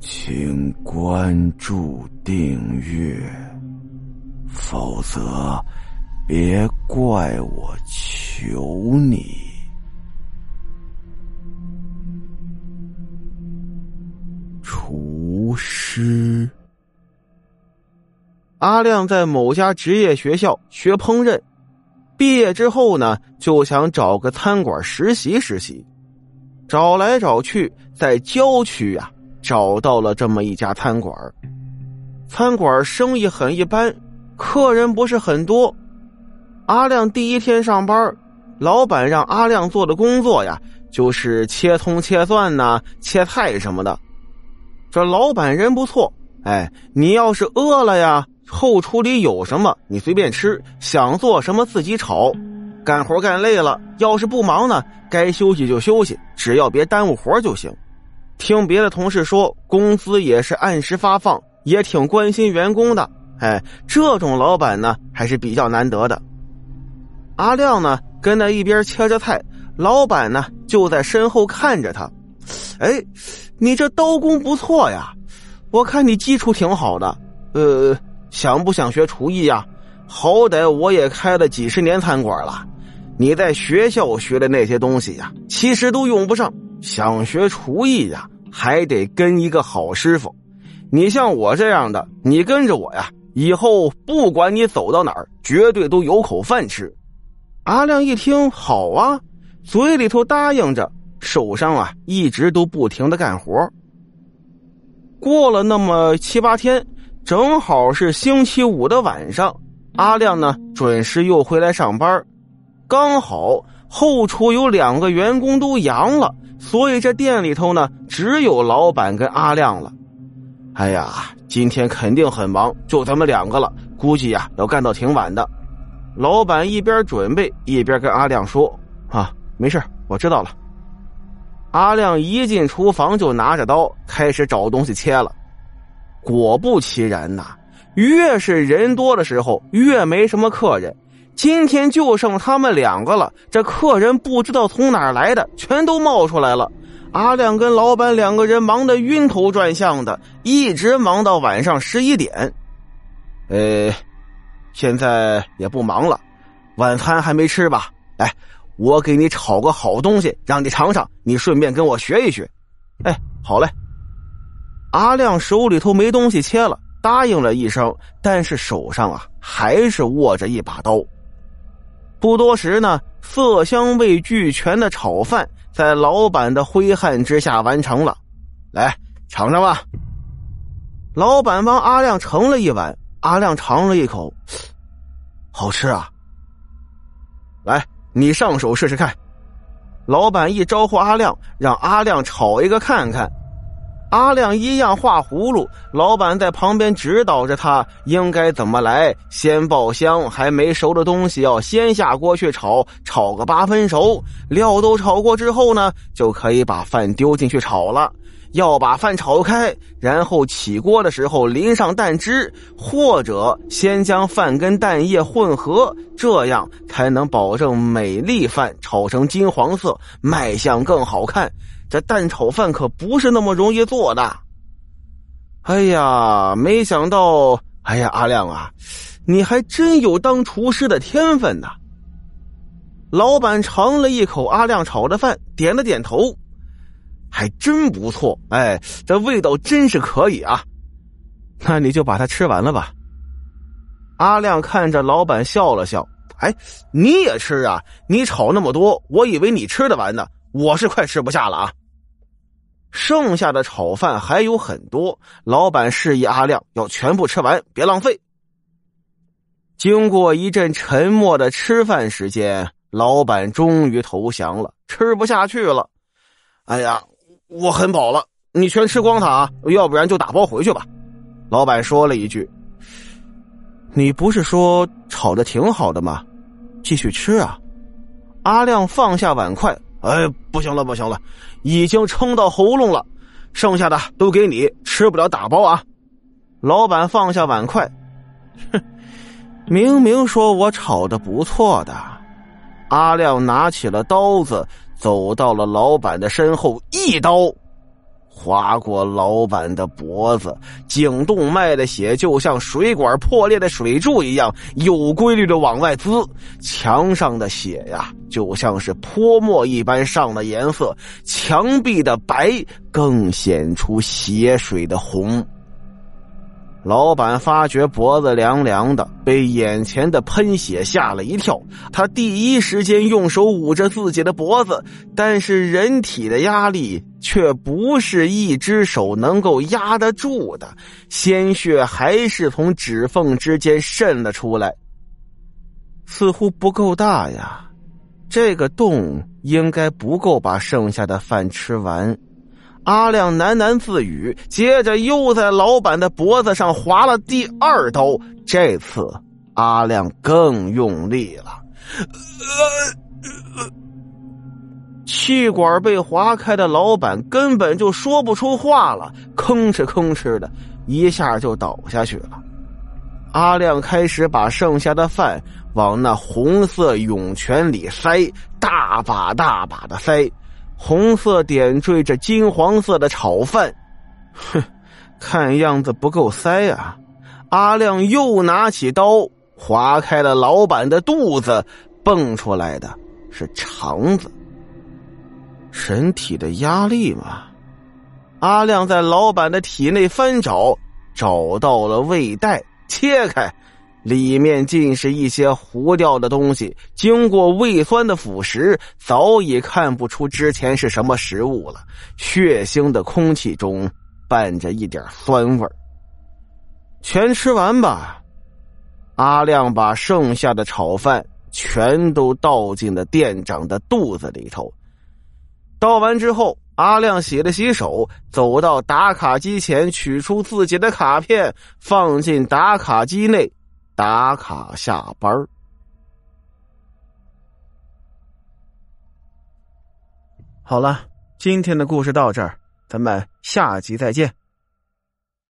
请关注订阅，否则别怪我求你。厨师阿亮在某家职业学校学烹饪，毕业之后呢，就想找个餐馆实习实习。找来找去，在郊区呀。找到了这么一家餐馆，餐馆生意很一般，客人不是很多。阿亮第一天上班，老板让阿亮做的工作呀，就是切葱、切蒜呐、切菜什么的。这老板人不错，哎，你要是饿了呀，后厨里有什么你随便吃，想做什么自己炒。干活干累了，要是不忙呢，该休息就休息，只要别耽误活就行。听别的同事说，工资也是按时发放，也挺关心员工的。哎，这种老板呢还是比较难得的。阿亮呢跟在一边切着菜，老板呢就在身后看着他。哎，你这刀工不错呀，我看你基础挺好的。呃，想不想学厨艺呀？好歹我也开了几十年餐馆了，你在学校学的那些东西呀，其实都用不上。想学厨艺呀，还得跟一个好师傅。你像我这样的，你跟着我呀，以后不管你走到哪儿，绝对都有口饭吃。阿亮一听，好啊，嘴里头答应着，手上啊一直都不停的干活。过了那么七八天，正好是星期五的晚上，阿亮呢准时又回来上班，刚好后厨有两个员工都阳了。所以这店里头呢，只有老板跟阿亮了。哎呀，今天肯定很忙，就咱们两个了，估计呀要干到挺晚的。老板一边准备一边跟阿亮说：“啊，没事，我知道了。”阿亮一进厨房就拿着刀开始找东西切了。果不其然呐，越是人多的时候，越没什么客人。今天就剩他们两个了，这客人不知道从哪儿来的，全都冒出来了。阿亮跟老板两个人忙得晕头转向的，一直忙到晚上十一点。呃，现在也不忙了，晚餐还没吃吧？哎，我给你炒个好东西，让你尝尝，你顺便跟我学一学。哎，好嘞。阿亮手里头没东西切了，答应了一声，但是手上啊还是握着一把刀。不多时呢，色香味俱全的炒饭在老板的挥汗之下完成了。来尝尝吧。老板帮阿亮盛了一碗，阿亮尝了一口，好吃啊。来，你上手试试看。老板一招呼阿亮，让阿亮炒一个看看。阿亮一样画葫芦，老板在旁边指导着他应该怎么来。先爆香，还没熟的东西要先下锅去炒，炒个八分熟。料都炒过之后呢，就可以把饭丢进去炒了。要把饭炒开，然后起锅的时候淋上蛋汁，或者先将饭跟蛋液混合，这样才能保证每粒饭炒成金黄色，卖相更好看。这蛋炒饭可不是那么容易做的。哎呀，没想到！哎呀，阿亮啊，你还真有当厨师的天分呐！老板尝了一口阿亮炒的饭，点了点头，还真不错。哎，这味道真是可以啊！那你就把它吃完了吧。阿亮看着老板笑了笑，哎，你也吃啊？你炒那么多，我以为你吃得完呢，我是快吃不下了啊！剩下的炒饭还有很多，老板示意阿亮要全部吃完，别浪费。经过一阵沉默的吃饭时间，老板终于投降了，吃不下去了。哎呀，我很饱了，你全吃光它啊，要不然就打包回去吧。老板说了一句：“你不是说炒的挺好的吗？继续吃啊。”阿亮放下碗筷。哎，不行了，不行了，已经撑到喉咙了，剩下的都给你，吃不了打包啊！老板放下碗筷，哼，明明说我炒的不错的。阿亮拿起了刀子，走到了老板的身后，一刀划过老板的脖子，颈动脉的血就像水管破裂的水柱一样有规律的往外滋，墙上的血呀就像是泼墨一般上了颜色，墙壁的白更显出血水的红。老板发觉脖子凉凉的，被眼前的喷血吓了一跳。他第一时间用手捂着自己的脖子，但是人体的压力却不是一只手能够压得住的，鲜血还是从指缝之间渗了出来。似乎不够大呀，这个洞应该不够把剩下的饭吃完。阿亮喃喃自语，接着又在老板的脖子上划了第二刀。这次阿亮更用力了，气管被划开的老板根本就说不出话了，吭哧吭哧的一下就倒下去了。阿亮开始把剩下的饭往那红色涌泉里塞，大把大把的塞。红色点缀着金黄色的炒饭，哼，看样子不够塞啊！阿亮又拿起刀划开了老板的肚子，蹦出来的是肠子。身体的压力嘛，阿亮在老板的体内翻找，找到了胃袋，切开。里面尽是一些糊掉的东西，经过胃酸的腐蚀，早已看不出之前是什么食物了。血腥的空气中伴着一点酸味全吃完吧。阿亮把剩下的炒饭全都倒进了店长的肚子里头。倒完之后，阿亮洗了洗手，走到打卡机前，取出自己的卡片，放进打卡机内。打卡下班好了，今天的故事到这儿，咱们下集再见。